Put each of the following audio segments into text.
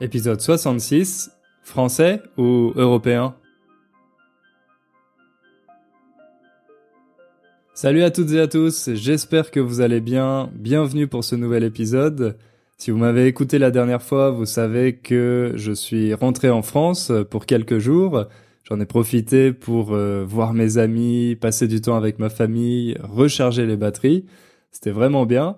Épisode 66. Français ou européen? Salut à toutes et à tous, j'espère que vous allez bien. Bienvenue pour ce nouvel épisode. Si vous m'avez écouté la dernière fois, vous savez que je suis rentré en France pour quelques jours. J'en ai profité pour euh, voir mes amis, passer du temps avec ma famille, recharger les batteries. C'était vraiment bien.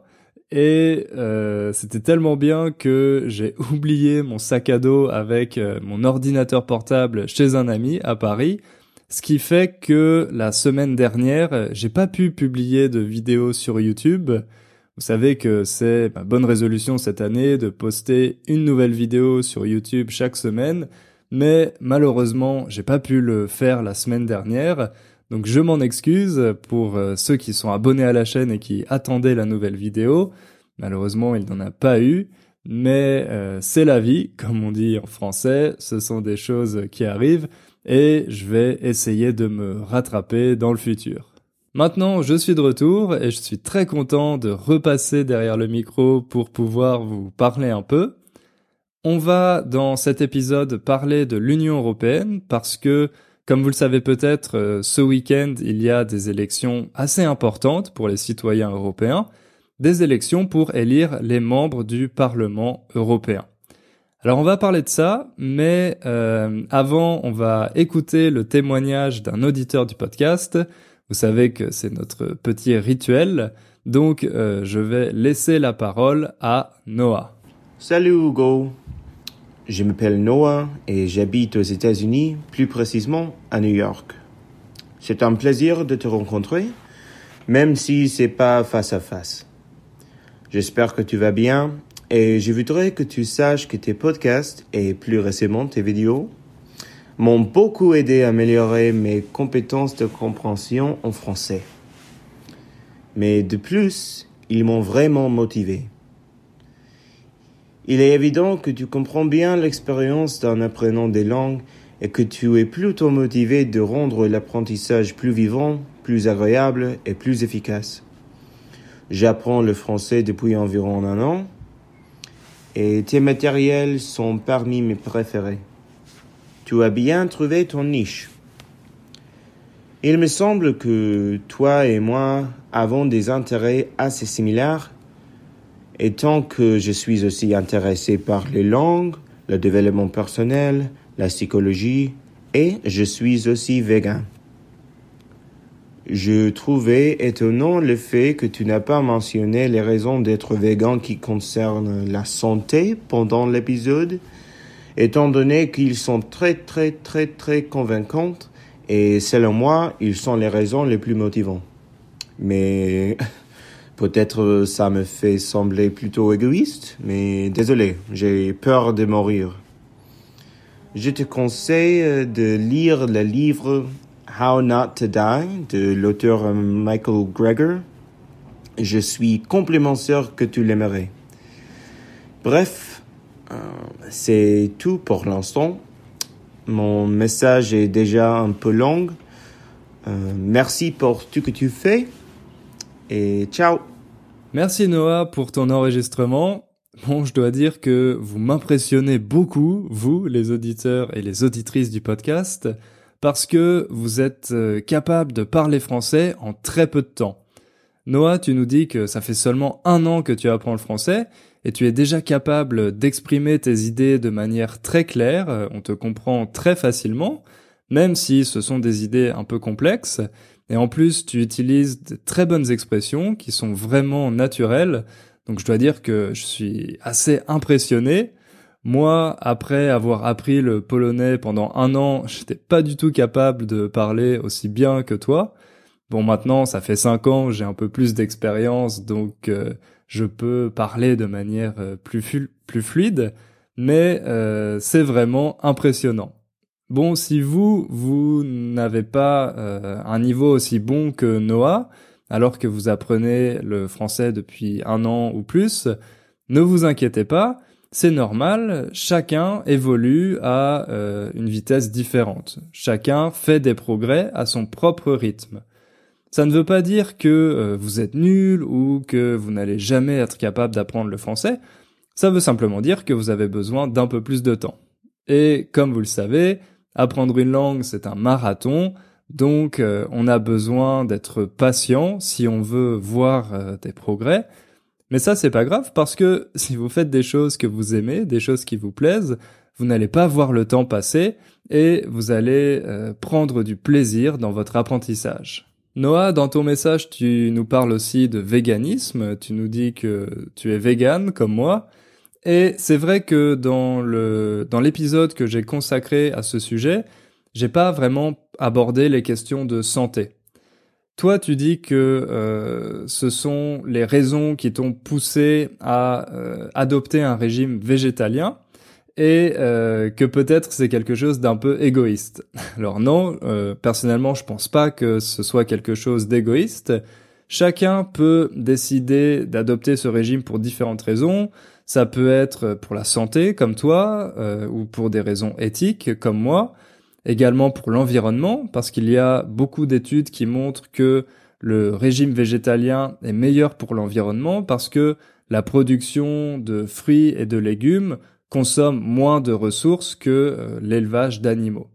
Et euh, c'était tellement bien que j'ai oublié mon sac à dos avec euh, mon ordinateur portable chez un ami à Paris. Ce qui fait que la semaine dernière, j'ai pas pu publier de vidéo sur YouTube. Vous savez que c'est ma bonne résolution cette année de poster une nouvelle vidéo sur YouTube chaque semaine mais malheureusement, j'ai pas pu le faire la semaine dernière. Donc je m'en excuse pour euh, ceux qui sont abonnés à la chaîne et qui attendaient la nouvelle vidéo. Malheureusement, il n'en a pas eu, mais euh, c'est la vie, comme on dit en français, ce sont des choses qui arrivent et je vais essayer de me rattraper dans le futur. Maintenant, je suis de retour et je suis très content de repasser derrière le micro pour pouvoir vous parler un peu. On va dans cet épisode parler de l'Union européenne parce que, comme vous le savez peut-être, euh, ce week-end, il y a des élections assez importantes pour les citoyens européens, des élections pour élire les membres du Parlement européen. Alors on va parler de ça, mais euh, avant on va écouter le témoignage d'un auditeur du podcast. Vous savez que c'est notre petit rituel, donc euh, je vais laisser la parole à Noah. Salut Hugo, je m'appelle Noah et j'habite aux États-Unis, plus précisément à New York. C'est un plaisir de te rencontrer, même si c'est pas face à face. J'espère que tu vas bien et je voudrais que tu saches que tes podcasts et plus récemment tes vidéos m'ont beaucoup aidé à améliorer mes compétences de compréhension en français. Mais de plus, ils m'ont vraiment motivé. Il est évident que tu comprends bien l'expérience d'un apprenant des langues et que tu es plutôt motivé de rendre l'apprentissage plus vivant, plus agréable et plus efficace. J'apprends le français depuis environ un an et tes matériels sont parmi mes préférés. Tu as bien trouvé ton niche. Il me semble que toi et moi avons des intérêts assez similaires et tant que je suis aussi intéressé par les langues, le développement personnel, la psychologie, et je suis aussi végan. Je trouvais étonnant le fait que tu n'as pas mentionné les raisons d'être végan qui concernent la santé pendant l'épisode, étant donné qu'ils sont très très très très convaincantes et selon moi, ils sont les raisons les plus motivantes. Mais Peut-être euh, ça me fait sembler plutôt égoïste, mais désolé, j'ai peur de mourir. Je te conseille euh, de lire le livre How Not to Die de l'auteur euh, Michael Greger. Je suis complètement sûr que tu l'aimerais. Bref, c'est tout pour l'instant. Mon message est déjà un peu long. merci pour tout que tu fais et ciao. Merci Noah pour ton enregistrement. Bon, je dois dire que vous m'impressionnez beaucoup, vous, les auditeurs et les auditrices du podcast, parce que vous êtes euh, capable de parler français en très peu de temps. Noah, tu nous dis que ça fait seulement un an que tu apprends le français et tu es déjà capable d'exprimer tes idées de manière très claire, on te comprend très facilement, même si ce sont des idées un peu complexes, et en plus, tu utilises de très bonnes expressions qui sont vraiment naturelles. Donc je dois dire que je suis assez impressionné. Moi, après avoir appris le polonais pendant un an, j'étais pas du tout capable de parler aussi bien que toi. Bon, maintenant, ça fait cinq ans, j'ai un peu plus d'expérience, donc euh, je peux parler de manière euh, plus, fluide, mais euh, c'est vraiment impressionnant. Bon, si vous, vous n'avez pas euh, un niveau aussi bon que Noah, alors que vous apprenez le français depuis un an ou plus, ne vous inquiétez pas, c'est normal, chacun évolue à euh, une vitesse différente. Chacun fait des progrès à son propre rythme. Ça ne veut pas dire que euh, vous êtes nul ou que vous n'allez jamais être capable d'apprendre le français. Ça veut simplement dire que vous avez besoin d'un peu plus de temps. Et comme vous le savez, apprendre une langue, c'est un marathon, donc euh, on a besoin d'être patient si on veut voir euh, des progrès. Mais ça, c'est pas grave parce que si vous faites des choses que vous aimez, des choses qui vous plaisent, vous n'allez pas voir le temps passer et vous allez euh, prendre du plaisir dans votre apprentissage. Noah, dans ton message, tu nous parles aussi de véganisme. Tu nous dis que tu es vegan comme moi. Et c'est vrai que dans le dans l'épisode que j'ai consacré à ce sujet, j'ai pas vraiment abordé les questions de santé. Toi, tu dis que euh, ce sont les raisons qui t'ont poussé à euh, adopter un régime végétalien et euh, que peut-être c'est quelque chose d'un peu égoïste. Alors non, personnellement, je pense pas que ce soit quelque chose d'égoïste. Chacun peut décider d'adopter ce régime pour différentes raisons. Ça peut être pour la santé, comme toi, ou pour des raisons éthiques, comme moi également pour l'environnement, parce qu'il y a beaucoup d'études qui montrent que le régime végétalien est meilleur pour l'environnement parce que la production de fruits et de légumes consomme moins de ressources que euh, l'élevage d'animaux.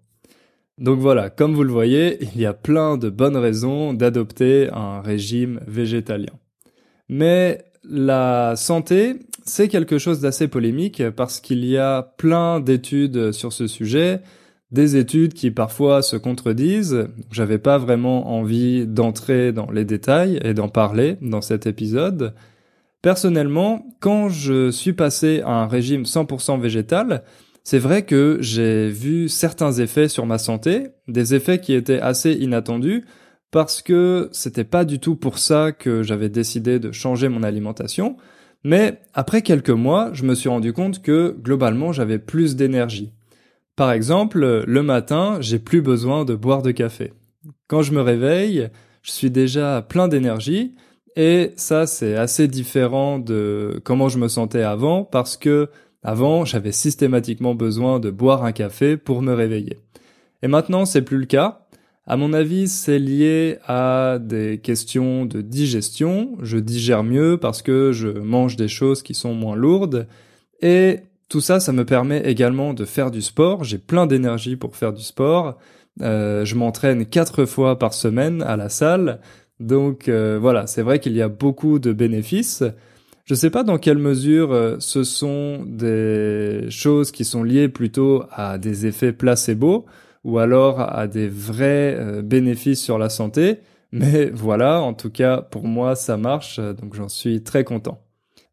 Donc voilà, comme vous le voyez, il y a plein de bonnes raisons d'adopter un régime végétalien. Mais la santé, c'est quelque chose d'assez polémique parce qu'il y a plein d'études sur ce sujet, des études qui parfois se contredisent. J'avais pas vraiment envie d'entrer dans les détails et d'en parler dans cet épisode. Personnellement, quand je suis passé à un régime 100% végétal, c'est vrai que j'ai vu certains effets sur ma santé, des effets qui étaient assez inattendus parce que c'était pas du tout pour ça que j'avais décidé de changer mon alimentation, mais après quelques mois, je me suis rendu compte que globalement j'avais plus d'énergie. Par exemple, le matin, j'ai plus besoin de boire de café. Quand je me réveille, je suis déjà plein d'énergie et ça c'est assez différent de comment je me sentais avant parce que avant, j'avais systématiquement besoin de boire un café pour me réveiller. Et maintenant, c'est plus le cas. À mon avis, c'est lié à des questions de digestion. Je digère mieux parce que je mange des choses qui sont moins lourdes. Et tout ça, ça me permet également de faire du sport. J'ai plein d'énergie pour faire du sport. Euh, je m'entraîne quatre fois par semaine à la salle. Donc euh, voilà, c'est vrai qu'il y a beaucoup de bénéfices. Je ne sais pas dans quelle mesure euh, ce sont des choses qui sont liées plutôt à des effets placebo ou alors à des vrais bénéfices sur la santé. Mais voilà, en tout cas, pour moi, ça marche, donc j'en suis très content.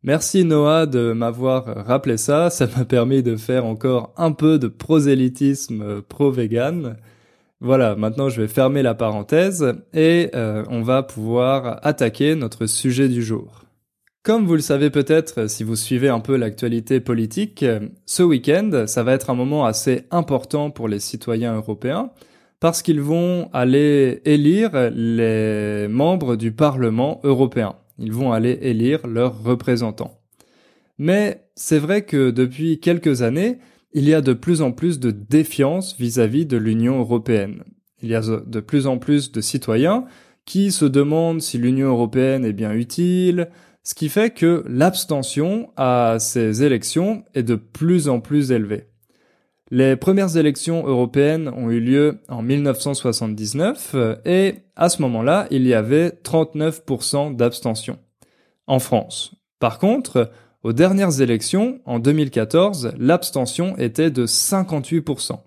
Merci Noah de m'avoir rappelé ça, ça m'a permis de faire encore un peu de prosélytisme pro-vegan. Voilà, maintenant je vais fermer la parenthèse et euh, on va pouvoir attaquer notre sujet du jour. Comme vous le savez peut-être si vous suivez un peu l'actualité politique, ce week-end, ça va être un moment assez important pour les citoyens européens parce qu'ils vont aller élire les membres du Parlement européen. Ils vont aller élire leurs représentants. Mais c'est vrai que depuis quelques années, il y a de plus en plus de défiance vis-à-vis de l'Union européenne. Il y a de plus en plus de citoyens qui se demandent si l'Union européenne est bien utile, ce qui fait que l'abstention à ces élections est de plus en plus élevée. Les premières élections européennes ont eu lieu en 1979 et à ce moment-là, il y avait 39% d'abstention en France. Par contre, aux dernières élections, en 2014, l'abstention était de 58%.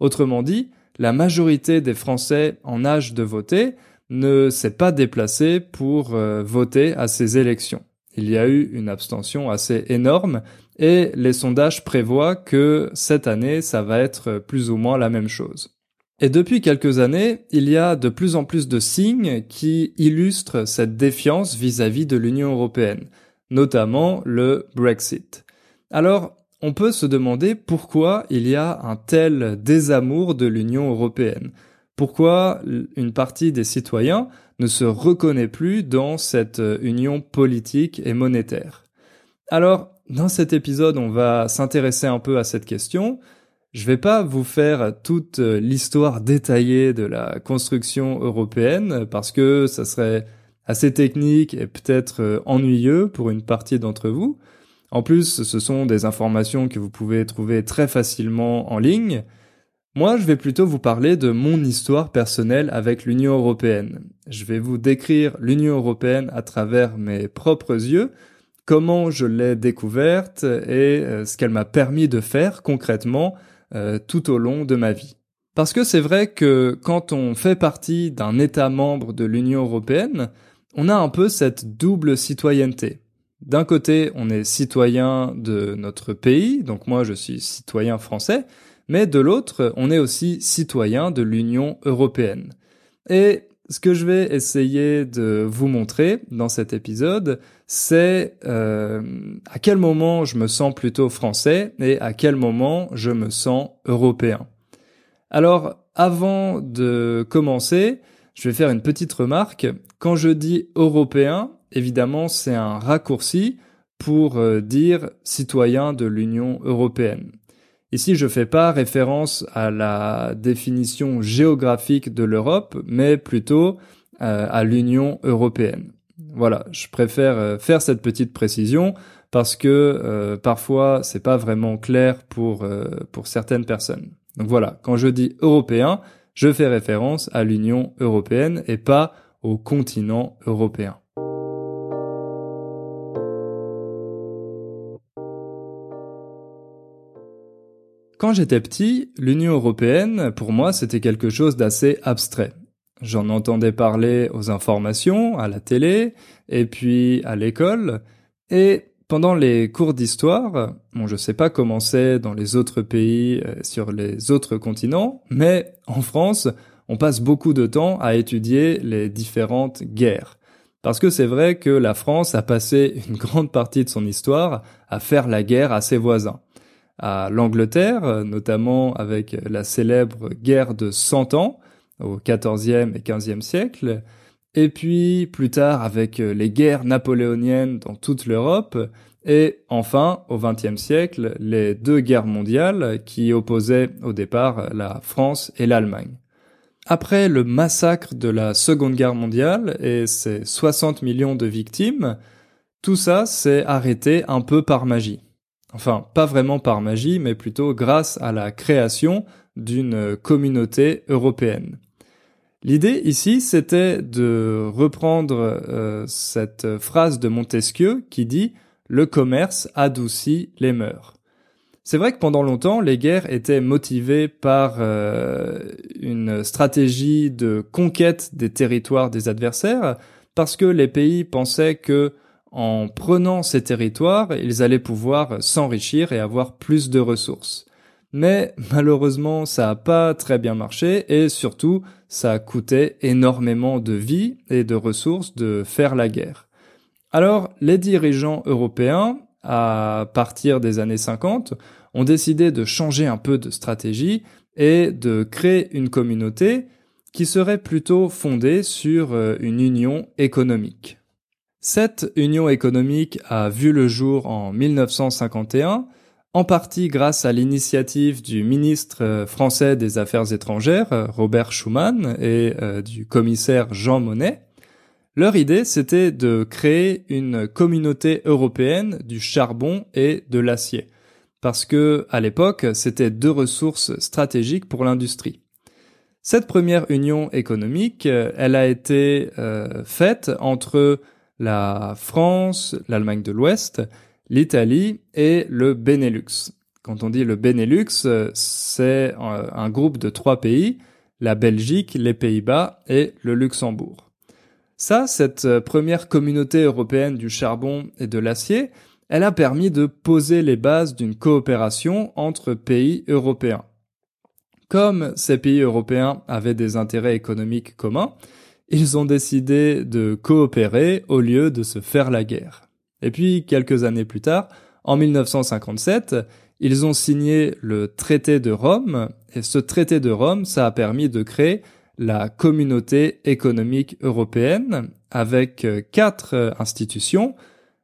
Autrement dit, la majorité des Français en âge de voter ne s'est pas déplacée pour euh, voter à ces élections. Il y a eu une abstention assez énorme et les sondages prévoient que cette année, ça va être plus ou moins la même chose. Et depuis quelques années, il y a de plus en plus de signes qui illustrent cette défiance vis-à-vis de l'Union européenne, notamment le Brexit. Alors, on peut se demander pourquoi il y a un tel désamour de l'Union européenne. Pourquoi une partie des citoyens ne se reconnaît plus dans cette union politique et monétaire? Alors, dans cet épisode, on va s'intéresser un peu à cette question. Je vais pas vous faire toute l'histoire détaillée de la construction européenne parce que ça serait assez technique et peut-être ennuyeux pour une partie d'entre vous. En plus, ce sont des informations que vous pouvez trouver très facilement en ligne. Moi, je vais plutôt vous parler de mon histoire personnelle avec l'Union européenne. Je vais vous décrire l'Union européenne à travers mes propres yeux, comment je l'ai découverte et euh, ce qu'elle m'a permis de faire concrètement euh, tout au long de ma vie. Parce que c'est vrai que quand on fait partie d'un État membre de l'Union européenne, on a un peu cette double citoyenneté. D'un côté, on est citoyen de notre pays, donc moi je suis citoyen français, mais de l'autre, on est aussi citoyen de l'Union européenne. Et ce que je vais essayer de vous montrer dans cet épisode, c'est euh, à quel moment je me sens plutôt français et à quel moment je me sens européen. Alors, avant de commencer, je vais faire une petite remarque. Quand je dis européen, évidemment, c'est un raccourci pour euh, dire citoyen de l'Union européenne. Ici, je fais pas référence à la définition géographique de l'Europe, mais plutôt euh, à l'Union européenne. Voilà, je préfère euh, faire cette petite précision parce que euh, parfois c'est pas vraiment clair pour pour certaines personnes. Donc voilà, quand je dis européen, je fais référence à l'Union européenne et pas au continent européen. Quand j'étais petit, l'Union européenne, pour moi, c'était quelque chose d'assez abstrait. J'en entendais parler aux informations, à la télé, et puis à l'école, et pendant les cours d'histoire, bon, je sais pas comment c'est dans les autres pays, euh, sur les autres continents, mais en France, on passe beaucoup de temps à étudier les différentes guerres. Parce que c'est vrai que la France a passé une grande partie de son histoire à faire la guerre à ses voisins à l'Angleterre, notamment avec la célèbre guerre de Cent Ans au XIVe et XVe siècle, et puis plus tard avec les guerres napoléoniennes dans toute l'Europe, et enfin au XXe siècle les deux guerres mondiales qui opposaient au départ la France et l'Allemagne. Après le massacre de la Seconde Guerre mondiale et ses 60 millions de victimes, tout ça s'est arrêté un peu par magie. Enfin, pas vraiment par magie, mais plutôt grâce à la création d'une communauté européenne. L'idée ici, c'était de reprendre euh, cette phrase de Montesquieu qui dit ⁇ Le commerce adoucit les mœurs ⁇ C'est vrai que pendant longtemps, les guerres étaient motivées par euh, une stratégie de conquête des territoires des adversaires, parce que les pays pensaient que en prenant ces territoires, ils allaient pouvoir s'enrichir et avoir plus de ressources. Mais malheureusement, ça n'a pas très bien marché et surtout, ça a coûté énormément de vie et de ressources de faire la guerre. Alors, les dirigeants européens, à partir des années 50, ont décidé de changer un peu de stratégie et de créer une communauté qui serait plutôt fondée sur euh, une union économique. Cette union économique a vu le jour en 1951, en partie grâce à l'initiative du ministre euh, français des Affaires étrangères, euh, Robert Schuman, et euh, du commissaire Jean Monnet. Leur idée, c'était de créer une communauté européenne du charbon et de l'acier. Parce que, à l'époque, c'était deux ressources stratégiques pour l'industrie. Cette première union économique, elle a été faite entre la France, l'Allemagne de l'Ouest, l'Italie et le Benelux. Quand on dit le Benelux, c'est un groupe de trois pays, la Belgique, les Pays-Bas et le Luxembourg. Ça, cette première communauté européenne du charbon et de l'acier, elle a permis de poser les bases d'une coopération entre pays européens. Comme ces pays européens avaient des intérêts économiques communs, ils ont décidé de coopérer au lieu de se faire la guerre. Et puis, quelques années plus tard, en 1957, ils ont signé le traité de Rome, et ce traité de Rome, ça a permis de créer la communauté économique européenne avec euh, quatre euh, institutions,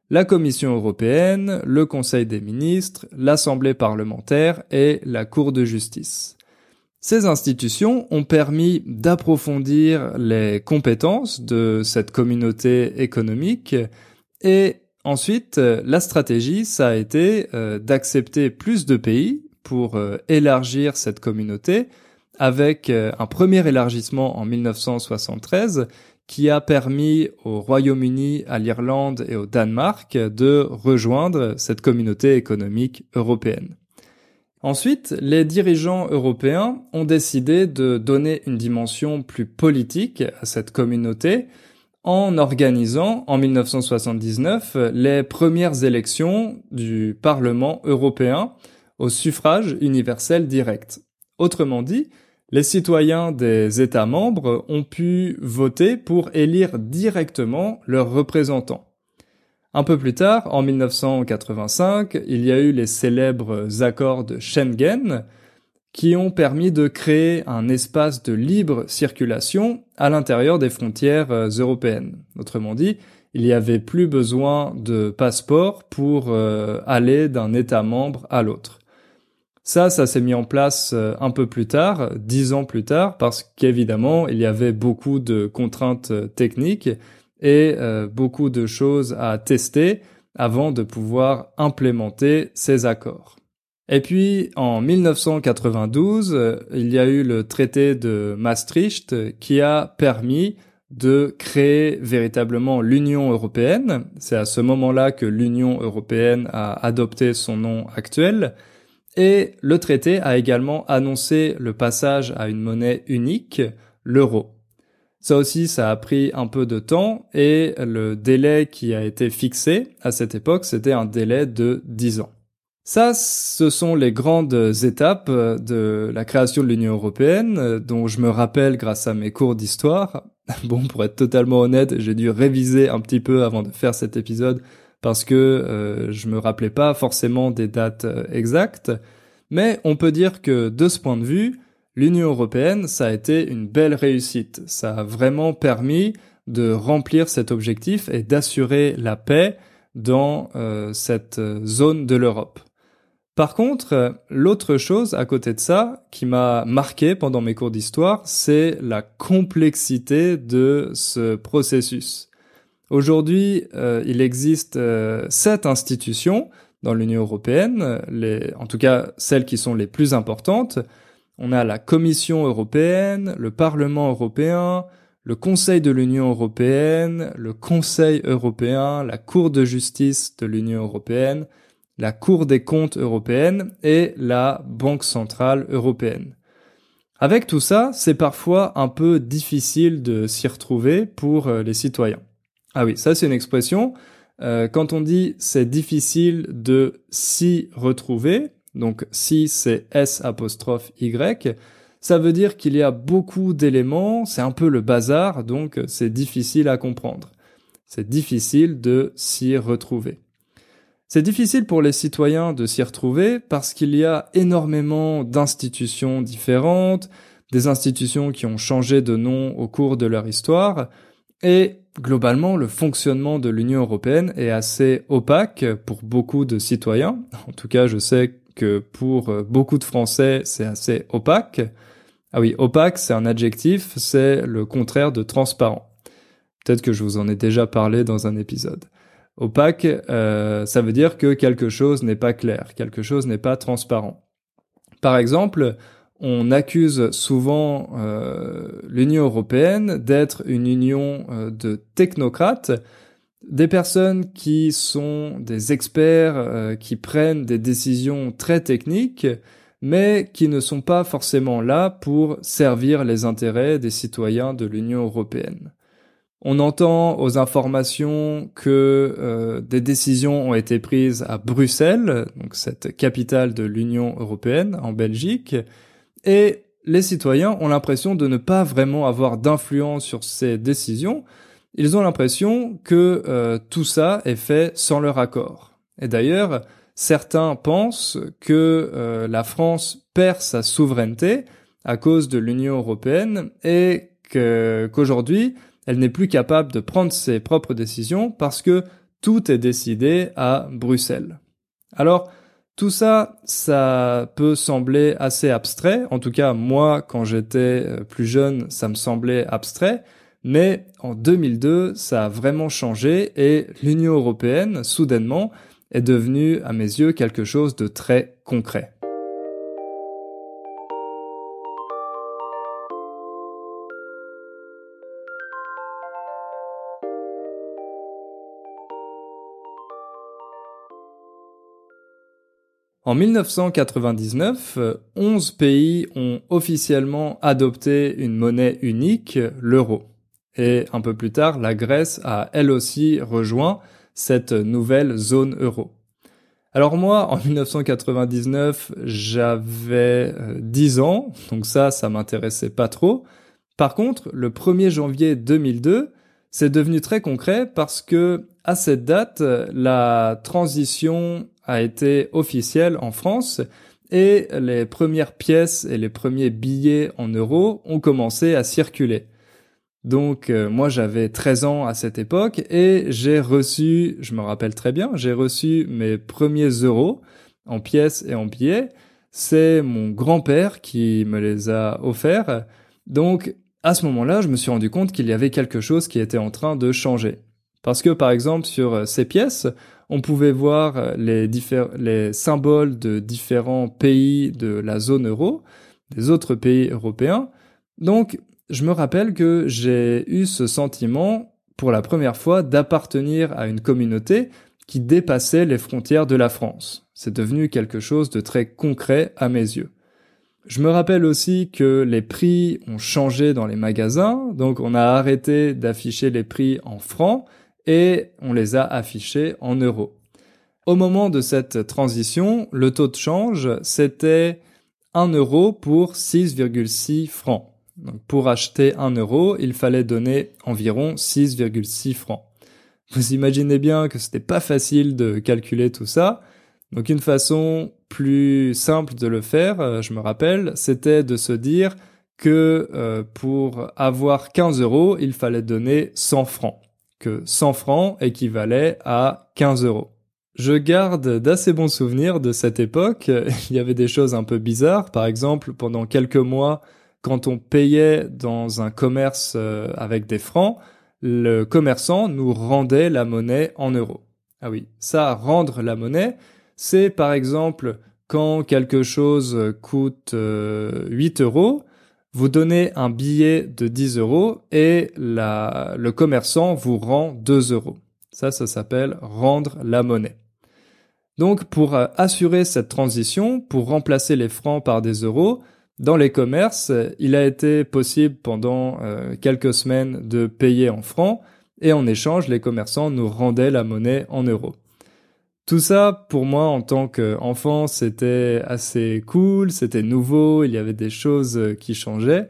la Commission européenne, le Conseil des ministres, l'Assemblée parlementaire et la Cour de justice. Ces institutions ont permis d'approfondir les compétences de cette communauté économique et Ensuite, la stratégie, ça a été d'accepter plus de pays pour élargir cette communauté avec un premier élargissement en 1973 qui a permis au Royaume-Uni, à l'Irlande et au Danemark de rejoindre cette communauté économique européenne. Ensuite, les dirigeants européens ont décidé de donner une dimension plus politique à cette communauté en organisant en 1979 les premières élections du Parlement européen au suffrage universel direct. Autrement dit, les citoyens des États membres ont pu voter pour élire directement leurs représentants. Un peu plus tard, en 1985, il y a eu les célèbres accords de Schengen qui ont permis de créer un espace de libre circulation à l'intérieur des frontières euh, européennes. Autrement dit, il n'y avait plus besoin de passeport pour euh, aller d'un État membre à l'autre. Ça, ça s'est mis en place euh, un peu plus tard, dix ans plus tard, parce qu'évidemment, il y avait beaucoup de contraintes techniques et euh, beaucoup de choses à tester avant de pouvoir implémenter ces accords. Et puis, en 1992, il y a eu le traité de Maastricht qui a permis de créer véritablement l'Union européenne. C'est à ce moment-là que l'Union européenne a adopté son nom actuel. Et le traité a également annoncé le passage à une monnaie unique, l'euro. Ça aussi, ça a pris un peu de temps et le délai qui a été fixé à cette époque, c'était un délai de 10 ans. Ça, ce sont les grandes étapes de la création de l'Union européenne, dont je me rappelle grâce à mes cours d'histoire. Bon, pour être totalement honnête, j'ai dû réviser un petit peu avant de faire cet épisode parce que euh, je me rappelais pas forcément des dates euh, exactes, mais on peut dire que de ce point de vue, l'Union européenne, ça a été une belle réussite. Ça a vraiment permis de remplir cet objectif et d'assurer la paix dans euh, cette zone de l'Europe. Par contre, l'autre chose à côté de ça qui m'a marqué pendant mes cours d'histoire, c'est la complexité de ce processus. Aujourd'hui, euh, il existe euh, sept institutions dans l'Union européenne, en tout cas celles qui sont les plus importantes. On a la Commission européenne, le Parlement européen, le Conseil de l'Union européenne, le Conseil européen, la Cour de justice de l'Union européenne, la Cour des comptes européenne et la Banque centrale européenne. Avec tout ça, c'est parfois un peu difficile de s'y retrouver pour euh, les citoyens. Ah oui, ça c'est une expression. Euh, quand on dit c'est difficile de s'y retrouver, donc si c'est S apostrophe Y, ça veut dire qu'il y a beaucoup d'éléments, c'est un peu le bazar, donc c'est difficile à comprendre. C'est difficile de s'y retrouver. C'est difficile pour les citoyens de s'y retrouver parce qu'il y a énormément d'institutions différentes, des institutions qui ont changé de nom au cours de leur histoire, et globalement, le fonctionnement de l'Union européenne est assez opaque pour beaucoup de citoyens. En tout cas, je sais que pour beaucoup de Français, c'est assez opaque. Ah oui, opaque, c'est un adjectif, c'est le contraire de transparent. Peut-être que je vous en ai déjà parlé dans un épisode. Opaque, euh, ça veut dire que quelque chose n'est pas clair, quelque chose n'est pas transparent. Par exemple, on accuse souvent euh, l'Union européenne d'être une union euh, de technocrates, des personnes qui sont des experts, euh, qui prennent des décisions très techniques, mais qui ne sont pas forcément là pour servir les intérêts des citoyens de l'Union européenne. On entend aux informations que des décisions ont été prises à Bruxelles, donc cette capitale de l'Union européenne, en Belgique, et les citoyens ont l'impression de ne pas vraiment avoir d'influence sur ces décisions. Ils ont l'impression que euh, tout ça est fait sans leur accord. Et d'ailleurs, certains pensent que euh, la France perd sa souveraineté à cause de l'Union européenne et qu'aujourd'hui, elle n'est plus capable de prendre ses propres décisions parce que tout est décidé à Bruxelles. Alors, tout ça, ça peut sembler assez abstrait. En tout cas, moi, quand j'étais euh, plus jeune, ça me semblait abstrait. Mais en 2002, ça a vraiment changé et l'Union européenne, soudainement, est devenue, à mes yeux, quelque chose de très concret. En 1999, 11 pays ont officiellement adopté une monnaie unique, l'euro. Et un peu plus tard, la Grèce a elle aussi rejoint cette nouvelle zone euro. Alors moi, en 1999, j'avais 10 euh, ans, donc ça, ça m'intéressait pas trop. Par contre, le 1er janvier 2002, c'est devenu très concret parce que à cette date, la transition a été officielle en France et les premières pièces et les premiers billets en euros ont commencé à circuler. Donc euh, moi j'avais 13 ans à cette époque et j'ai reçu, je me rappelle très bien, j'ai reçu mes premiers euros en pièces et en billets. C'est mon grand-père qui me les a offerts. Donc à ce moment-là, je me suis rendu compte qu'il y avait quelque chose qui était en train de changer. Parce que par exemple sur ces pièces, on pouvait voir les, les symboles de différents pays de la zone euro, des autres pays européens. Donc je me rappelle que j'ai eu ce sentiment pour la première fois d'appartenir à une communauté qui dépassait les frontières de la France. C'est devenu quelque chose de très concret à mes yeux. Je me rappelle aussi que les prix ont changé dans les magasins, donc on a arrêté d'afficher les prix en francs et on les a affichés en euros. Au moment de cette transition, le taux de change, c'était 1 euro pour 6,6 francs. Donc pour acheter 1 euro, il fallait donner environ 6,6 francs. Vous imaginez bien que c'était pas facile de calculer tout ça. Donc une façon plus simple de le faire, euh, je me rappelle, c'était de se dire que euh, pour avoir 15 euros, il fallait donner 100 francs. Que 100 francs équivalait à 15 euros. Je garde d'assez bons souvenirs de cette époque. Il y avait des choses un peu bizarres. Par exemple, pendant quelques mois, quand on payait dans un commerce euh, avec des francs, le commerçant nous rendait la monnaie en euros. Ah oui, ça, rendre la monnaie, c'est par exemple quand quelque chose coûte 8 euh, euros, vous donnez un billet de 10 euros et le commerçant vous rend 2 euros. Ça, ça s'appelle rendre la monnaie. Donc, pour euh, assurer cette transition, pour remplacer les francs par des euros, dans les commerces, il a été possible pendant euh, quelques semaines de payer en francs et en échange, les commerçants nous rendaient la monnaie en euros. Tout ça, pour moi, en tant qu'enfant, c'était assez cool, c'était nouveau, il y avait des choses qui changeaient.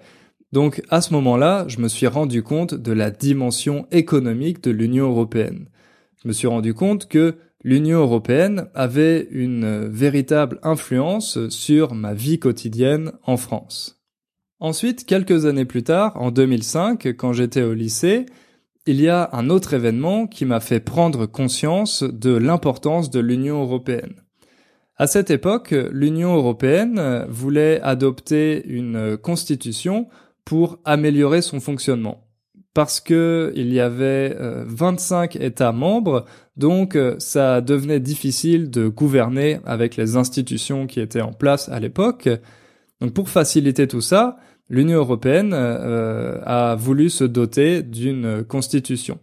Donc, à ce moment-là, je me suis rendu compte de la dimension économique de l'Union européenne. Je me suis rendu compte que l'Union européenne avait une véritable influence sur ma vie quotidienne en France. Ensuite, quelques années plus tard, en 2005, quand j'étais au lycée, il y a un autre événement qui m'a fait prendre conscience de l'importance de l'Union européenne. À cette époque, l'Union européenne voulait adopter une constitution pour améliorer son fonctionnement parce que il y avait 25 euh, États membres, donc euh, ça devenait difficile de gouverner avec les institutions qui étaient en place à l'époque. Donc pour faciliter tout ça, l'Union européenne euh, a voulu se doter d'une constitution.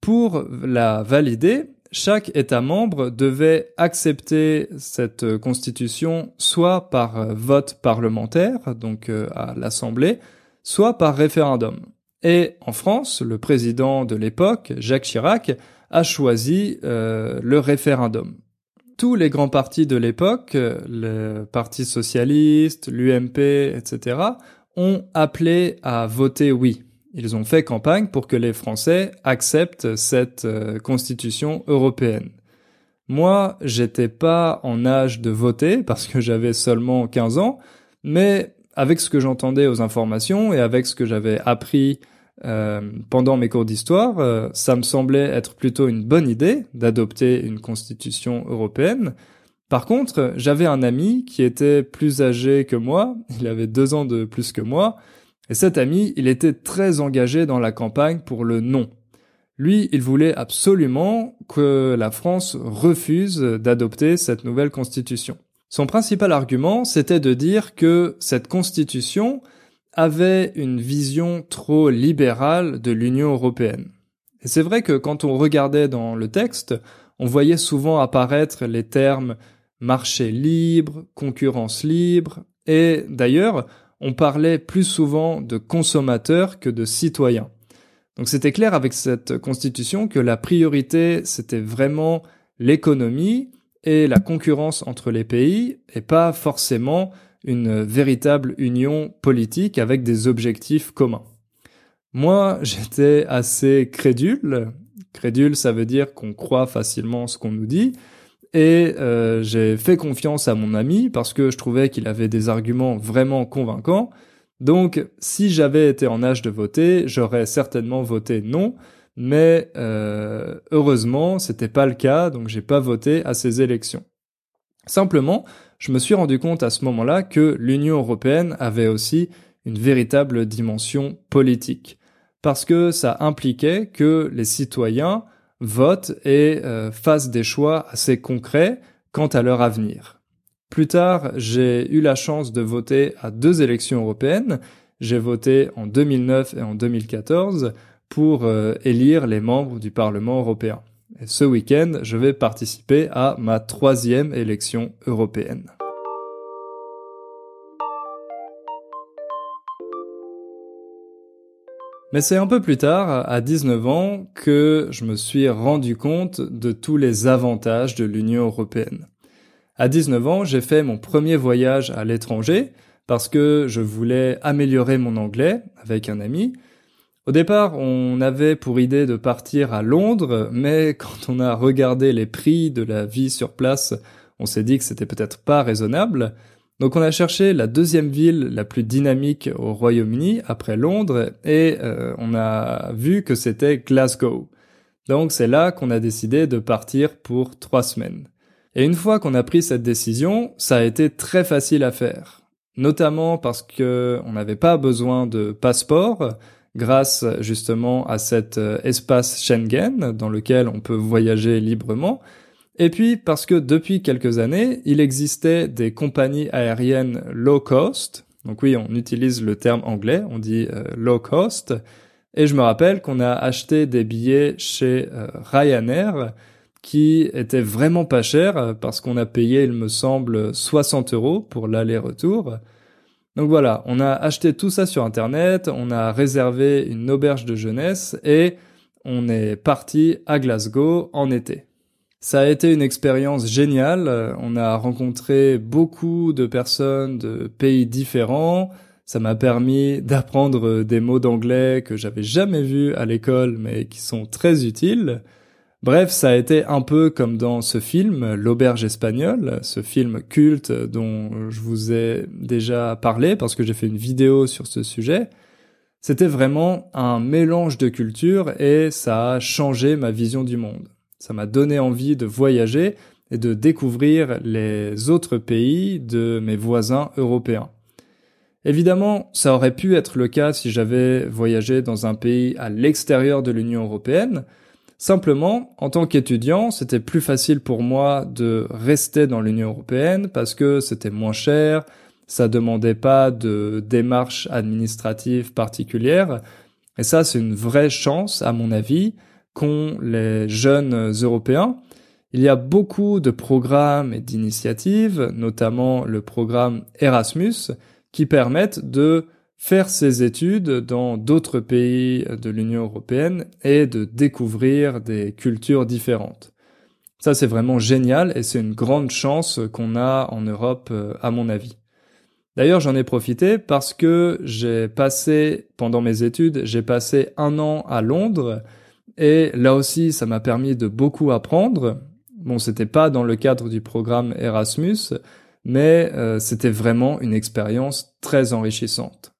Pour la valider, chaque État membre devait accepter cette constitution soit par vote parlementaire, donc à l'Assemblée, soit par référendum. Et en France, le président de l'époque, Jacques Chirac, a choisi euh, le référendum. Tous les grands partis de l'époque, le Parti socialiste, l'UMP, etc., ont appelé à voter oui. Ils ont fait campagne pour que les Français acceptent cette euh, constitution européenne. Moi, j'étais pas en âge de voter parce que j'avais seulement 15 ans, mais avec ce que j'entendais aux informations et avec ce que j'avais appris euh, pendant mes cours d'histoire, euh, ça me semblait être plutôt une bonne idée d'adopter une constitution européenne. Par contre, j'avais un ami qui était plus âgé que moi, il avait deux ans de plus que moi, Et cet ami, il était très engagé dans la campagne pour le non. Lui, il voulait absolument que la France refuse d'adopter cette nouvelle constitution. Son principal argument, c'était de dire que cette constitution avait une vision trop libérale de l'Union européenne. Et c'est vrai que quand on regardait dans le texte, on voyait souvent apparaître les termes marché libre, concurrence libre, et d'ailleurs, on parlait plus souvent de consommateurs que de citoyens. Donc c'était clair avec cette constitution que la priorité, c'était vraiment l'économie et la concurrence entre les pays, et pas forcément une véritable union politique avec des objectifs communs. Moi, j'étais assez crédule. Crédule, ça veut dire qu'on croit facilement ce qu'on nous dit. Et euh, j'ai fait confiance à mon ami parce que je trouvais qu'il avait des arguments vraiment convaincants. Donc, si j'avais été en âge de voter, j'aurais certainement voté non. Mais euh, heureusement, c'était pas le cas, donc j'ai pas voté à ces élections. Simplement, je me suis rendu compte à ce moment-là que l'Union européenne avait aussi une véritable dimension politique parce que ça impliquait que les citoyens votent et euh, fassent des choix assez concrets quant à leur avenir. Plus tard, j'ai eu la chance de voter à deux élections européennes. J'ai voté en 2009 et en 2014 pour euh, élire les membres du Parlement européen. Et ce week-end, je vais participer à ma troisième élection européenne. Mais c'est un peu plus tard, à 19 ans, que je me suis rendu compte de tous les avantages de l'Union européenne. À 19 ans, j'ai fait mon premier voyage à l'étranger parce que je voulais améliorer mon anglais avec un ami. Au départ, on avait pour idée de partir à Londres, mais quand on a regardé les prix de la vie sur place, on s'est dit que c'était peut-être pas raisonnable. Donc on a cherché la deuxième ville la plus dynamique au Royaume-Uni après Londres et euh, on a vu que c'était Glasgow. Donc c'est là qu'on a décidé de partir pour trois semaines. Et une fois qu'on a pris cette décision, ça a été très facile à faire. Notamment parce que on n'avait pas besoin de passeport grâce justement à cet euh, espace Schengen dans lequel on peut voyager librement et puis parce que depuis quelques années, il existait des compagnies aériennes low cost. Donc oui, on utilise le terme anglais, on dit euh, low cost. Et je me rappelle qu'on a acheté des billets chez euh, Ryanair qui étaient vraiment pas chers parce qu'on a payé, il me semble, 60 euros pour l'aller-retour. Donc voilà, on a acheté tout ça sur Internet, on a réservé une auberge de jeunesse et on est parti à Glasgow en été. Ça a été une expérience géniale. On a rencontré beaucoup de personnes de pays différents. Ça m'a permis d'apprendre des mots d'anglais que j'avais jamais vus à l'école mais qui sont très utiles. Bref, ça a été un peu comme dans ce film, L'auberge espagnole, ce film culte dont je vous ai déjà parlé parce que j'ai fait une vidéo sur ce sujet. C'était vraiment un mélange de cultures et ça a changé ma vision du monde. Ça m'a donné envie de voyager et de découvrir les autres pays de mes voisins européens. Évidemment, ça aurait pu être le cas si j'avais voyagé dans un pays à l'extérieur de l'Union européenne. Simplement, en tant qu'étudiant, c'était plus facile pour moi de rester dans l'Union européenne parce que c'était moins cher, ça demandait pas de démarches administratives particulières. Et ça, c'est une vraie chance, à mon avis, qu'ont les jeunes Européens. Il y a beaucoup de programmes et d'initiatives, notamment le programme Erasmus, qui permettent de faire ses études dans d'autres pays de l'Union européenne et de découvrir des cultures différentes. Ça, c'est vraiment génial et c'est une grande chance qu'on a en Europe, euh, à mon avis. D'ailleurs, j'en ai profité parce que j'ai passé, pendant mes études, j'ai passé un an à Londres et là aussi, ça m'a permis de beaucoup apprendre. Bon, c'était pas dans le cadre du programme Erasmus, mais euh, c'était vraiment une expérience très enrichissante.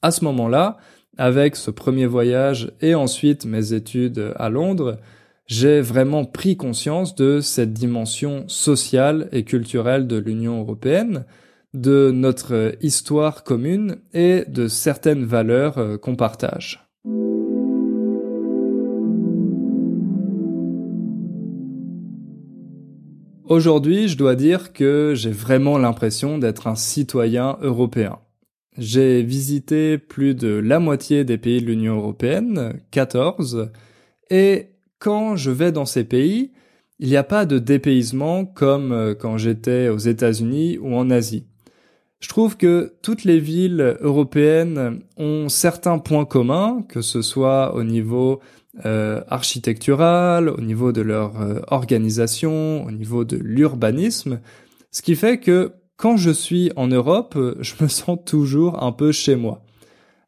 À ce moment-là, avec ce premier voyage et ensuite mes études à Londres, j'ai vraiment pris conscience de cette dimension sociale et culturelle de l'Union européenne, de notre histoire commune et de certaines valeurs euh, qu'on partage. Aujourd'hui, je dois dire que j'ai vraiment l'impression d'être un citoyen européen. J'ai visité plus de la moitié des pays de l'Union européenne, 14, et quand je vais dans ces pays, il n'y a pas de dépaysement comme euh, quand j'étais aux États-Unis ou en Asie. Je trouve que toutes les villes européennes ont certains points communs, que ce soit au niveau euh, architecturale, au niveau de leur euh, organisation, au niveau de l'urbanisme, ce qui fait que quand je suis en Europe, je me sens toujours un peu chez moi.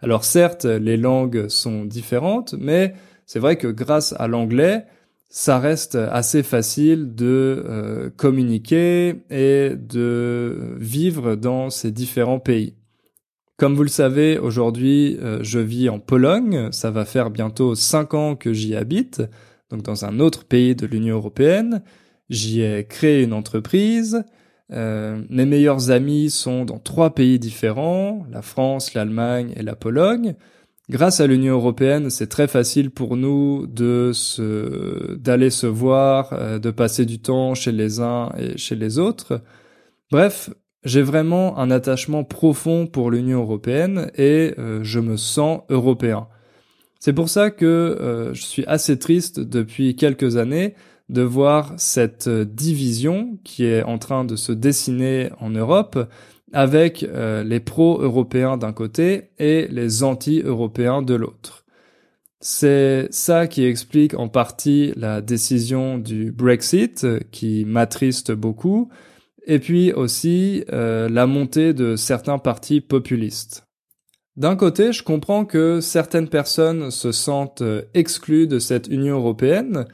Alors certes, les langues sont différentes, mais c'est vrai que grâce à l'anglais, ça reste assez facile de euh, communiquer et de vivre dans ces différents pays. Comme vous le savez, aujourd'hui, euh, je vis en Pologne. Ça va faire bientôt cinq ans que j'y habite, donc dans un autre pays de l'Union européenne. J'y ai créé une entreprise. Euh, mes meilleurs amis sont dans trois pays différents, la France, l'Allemagne et la Pologne. Grâce à l'Union européenne, c'est très facile pour nous de se, d'aller se voir, euh, de passer du temps chez les uns et chez les autres. Bref, j'ai vraiment un attachement profond pour l'Union européenne et euh, je me sens européen. C'est pour ça que euh, je suis assez triste depuis quelques années de voir cette division qui est en train de se dessiner en Europe avec euh, les pro-européens d'un côté et les anti-européens de l'autre. C'est ça qui explique en partie la décision du Brexit qui m'attriste beaucoup et puis aussi euh, la montée de certains partis populistes. D'un côté, je comprends que certaines personnes se sentent euh, exclues de cette Union européenne,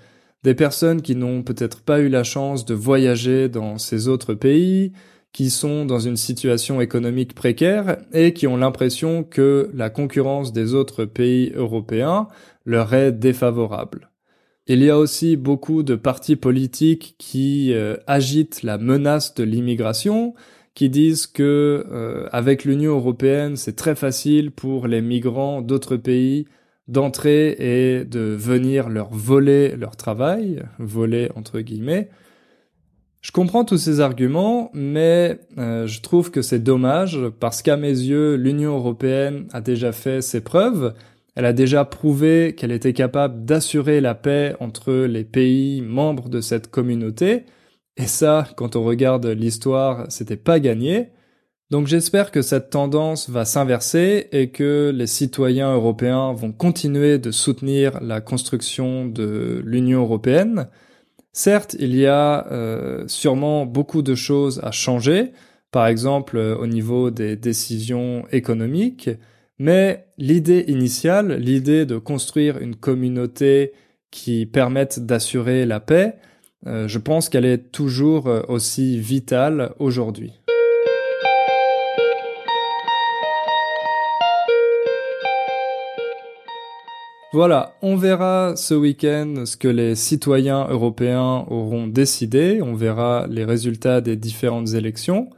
des personnes qui n'ont peut-être pas eu la chance de voyager dans ces autres pays, qui sont dans une situation économique précaire et qui ont l'impression que la concurrence des autres pays européens leur est défavorable. Il y a aussi beaucoup de partis politiques qui euh, agitent la menace de l'immigration, qui disent que euh, avec l'Union européenne, c'est très facile pour les migrants d'autres pays d'entrer et de venir leur voler leur travail, voler entre guillemets. Je comprends tous ces arguments, mais euh, je trouve que c'est dommage parce qu'à mes yeux, l'Union européenne a déjà fait ses preuves elle a déjà prouvé qu'elle était capable d'assurer la paix entre les pays membres de cette communauté. Et ça, quand on regarde l'histoire, c'était pas gagné. Donc j'espère que cette tendance va s'inverser et que les citoyens européens vont continuer de soutenir la construction de l'Union européenne. Certes, il y a euh, sûrement beaucoup de choses à changer, par exemple euh, au niveau des décisions économiques, mais l'idée initiale, l'idée de construire une communauté qui permette d'assurer la paix, euh, je pense qu'elle est toujours aussi vitale aujourd'hui. Voilà, on verra ce week-end ce que les citoyens européens auront décidé, on verra les résultats des différentes élections.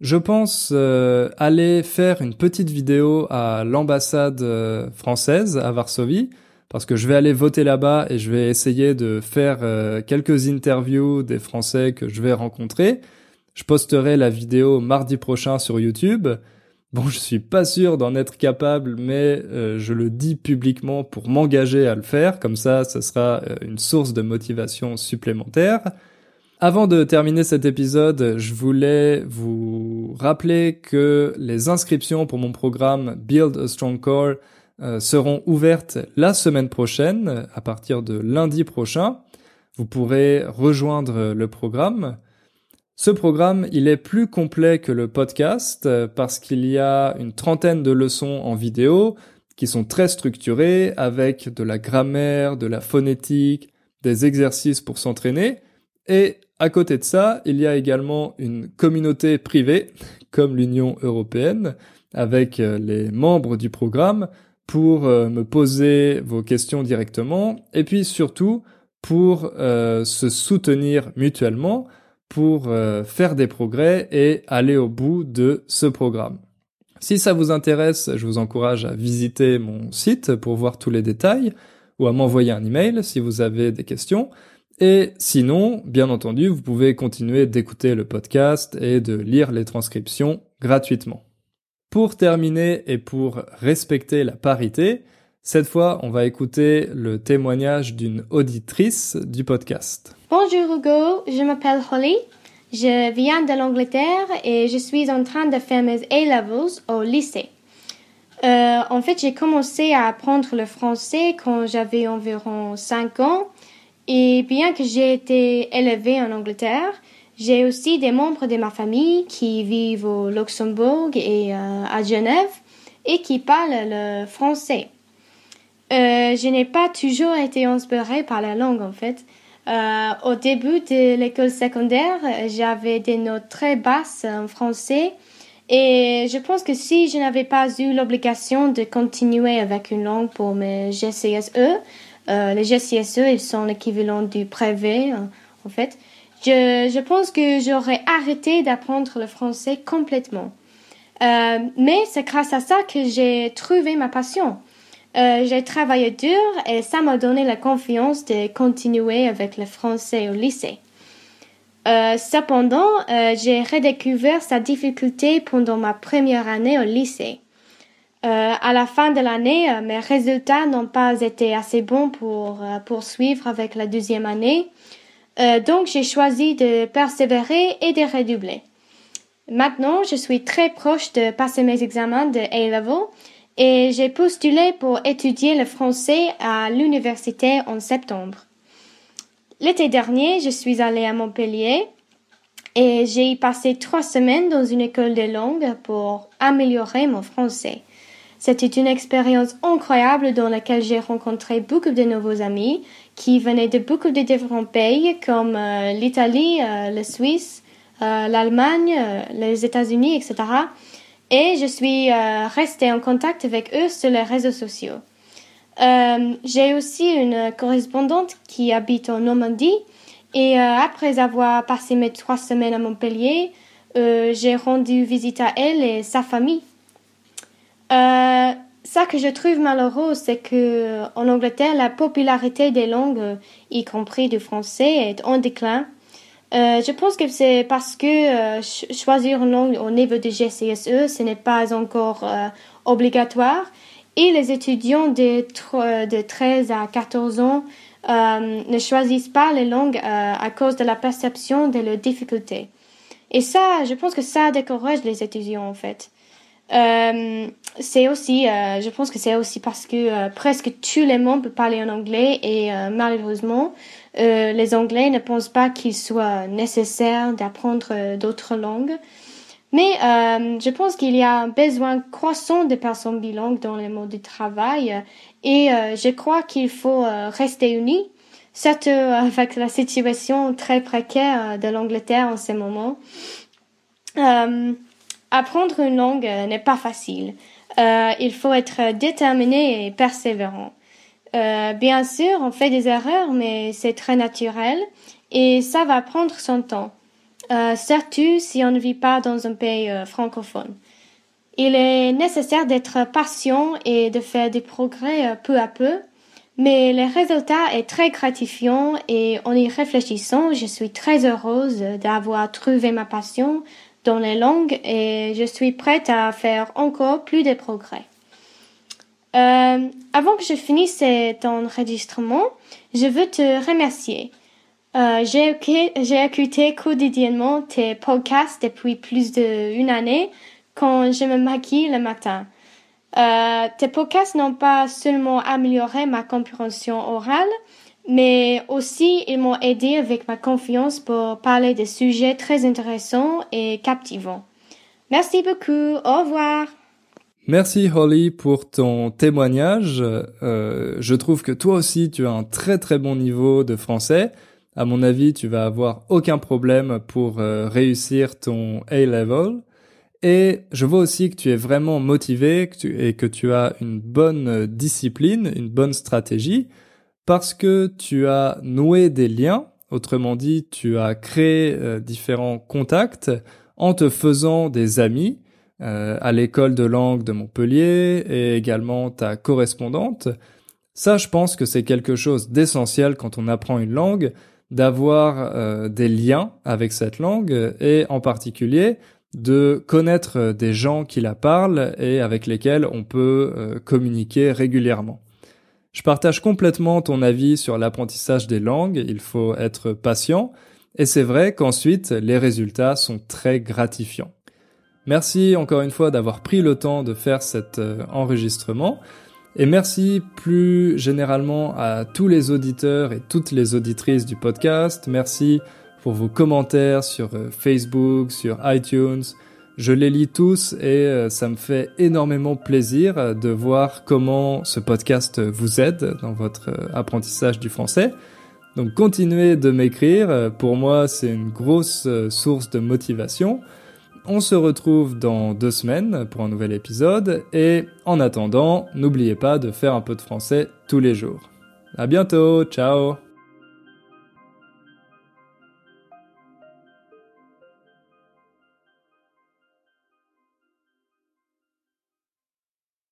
Je pense euh, aller faire une petite vidéo à l'ambassade euh, française à Varsovie parce que je vais aller voter là-bas et je vais essayer de faire euh, quelques interviews des Français que je vais rencontrer. Je posterai la vidéo mardi prochain sur YouTube. Bon, je suis pas sûr d'en être capable, mais je le dis publiquement pour m'engager à le faire. Comme ça, ce sera une source de motivation supplémentaire. Avant de terminer cet épisode, je voulais vous rappeler que les inscriptions pour mon programme Build a Strong Core euh, seront ouvertes la semaine prochaine, à partir de lundi prochain. Vous pourrez rejoindre le programme. Ce programme, il est plus complet que le podcast euh, parce qu'il y a une trentaine de leçons en vidéo qui sont très structurées avec de la grammaire, de la phonétique, des exercices pour s'entraîner. Et à côté de ça, il y a également une communauté privée, comme l'Union européenne, avec euh, les membres du programme, pour euh, me poser vos questions directement, et puis surtout pour se soutenir mutuellement, pour euh, faire des progrès et aller au bout de ce programme. Si ça vous intéresse, je vous encourage à visiter mon site pour voir tous les détails ou à m'envoyer un email si vous avez des questions. Et sinon, bien entendu, vous pouvez continuer d'écouter le podcast et de lire les transcriptions gratuitement. Pour terminer et pour respecter la parité, cette fois, on va écouter le témoignage d'une auditrice du podcast. Bonjour Hugo, je m'appelle Holly. Je viens de l'Angleterre et je suis en train de faire mes A-levels au lycée. Euh, en fait, j'ai commencé à apprendre le français quand j'avais environ 5 ans et bien que j'ai été élevée en Angleterre, j'ai aussi des membres de ma famille qui vivent au Luxembourg et euh, à Genève et qui parlent le français. Euh, je n'ai pas toujours été inspirée par la langue en fait. Euh, au début de l'école secondaire, j'avais des notes très basses en français et je pense que si je n'avais pas eu l'obligation de continuer avec une langue pour mes GCSE, euh, les GCSE, ils sont l'équivalent du privé en fait, je, je pense que j'aurais arrêté d'apprendre le français complètement. Euh, mais c'est grâce à ça que j'ai trouvé ma passion. Euh, j'ai travaillé dur et ça m'a donné la confiance de continuer avec le français au lycée. Euh, cependant, euh, j'ai redécouvert sa difficulté pendant ma première année au lycée. À la fin de l'année, mes résultats n'ont pas été assez bons pour poursuivre avec la deuxième année, donc j'ai choisi de persévérer et de redoubler. Maintenant, je suis très proche de passer mes examens de A-Level et j'ai postulé pour étudier le français à l'université en septembre. L'été dernier, je suis allée à Montpellier et j'ai passé trois semaines dans une école de langue pour améliorer mon français. C'était une expérience incroyable dans laquelle j'ai rencontré beaucoup de nouveaux amis qui venaient de beaucoup de différents pays comme euh, l'Italie, euh, la Suisse, euh, l'Allemagne, les États-Unis, etc et je suis euh, restée en contact avec eux sur les réseaux sociaux. Euh, j'ai aussi une correspondante qui habite en Normandie et euh, après avoir passé mes trois semaines à Montpellier, j'ai rendu visite à elle et sa famille. Euh, ça que je trouve malheureux, c'est que en Angleterre, la popularité des langues, y compris du français, est en déclin. Euh, je pense que c'est parce que euh, choisir une langue au niveau du GCSE, ce n'est pas encore euh, obligatoire. Et les étudiants de, de 13 à 14 ans ne choisissent pas les langues à cause de la perception de leurs difficultés. Et ça, je pense que ça décourage les étudiants en fait. c'est aussi, je pense que c'est aussi parce que presque tous les monde peuvent parler en anglais et malheureusement, euh, les Anglais ne pensent pas qu'il soit nécessaire d'apprendre euh, d'autres langues. Mais euh, je pense qu'il y a un besoin croissant de personnes bilingues dans le monde du travail et je crois qu'il faut rester unis, surtout avec la situation très précaire de l'Angleterre en ce moment. apprendre une langue n'est pas facile. il faut être déterminé et persévérant. Euh, bien sûr, on fait des erreurs, mais c'est très naturel et ça va prendre son temps, euh, surtout si on ne vit pas dans un pays euh, francophone. Il est nécessaire d'être patient et de faire des progrès euh, peu à peu, mais le résultat est très gratifiant et en y réfléchissant, je suis très heureuse d'avoir trouvé ma passion dans les langues et je suis prête à faire encore plus de progrès. Euh, avant que je finisse cet enregistrement, je veux te remercier. Euh, j'ai écouté quotidiennement tes podcasts depuis plus d'une année quand je me maquille le matin. Euh, tes podcasts n'ont pas seulement amélioré ma compréhension orale, mais aussi ils m'ont aidé avec ma confiance pour parler de sujets très intéressants et captivants. Merci beaucoup. Au revoir. Merci Holly pour ton témoignage. Euh, je trouve que toi aussi tu as un très très bon niveau de français. À mon avis, tu vas avoir aucun problème pour euh, réussir ton A-level. Et je vois aussi que tu es vraiment motivé et que tu as une bonne discipline, une bonne stratégie, parce que tu as noué des liens Autrement dit, tu as créé euh, différents contacts en te faisant des amis euh, à l'école de langue de Montpellier et également ta correspondante. Ça, je pense que c'est quelque chose d'essentiel quand on apprend une langue, d'avoir euh, des liens avec cette langue et en particulier de connaître des gens qui la parlent et avec lesquels on peut communiquer régulièrement. Je partage complètement ton avis sur l'apprentissage des langues, il faut être patient, et c'est vrai qu'ensuite les résultats sont très gratifiants. Merci encore une fois d'avoir pris le temps de faire cet euh, enregistrement, et merci plus généralement à tous les auditeurs et toutes les auditrices du podcast, merci pour vos commentaires sur euh, Facebook, sur iTunes, je les lis tous et euh, ça me fait énormément plaisir de voir comment ce podcast vous aide dans votre apprentissage du français. Donc continuez de m'écrire, pour moi c'est une grosse source de motivation. On se retrouve dans deux semaines pour un nouvel épisode. Et en attendant, n'oubliez pas de faire un peu de français tous les jours. À bientôt, ciao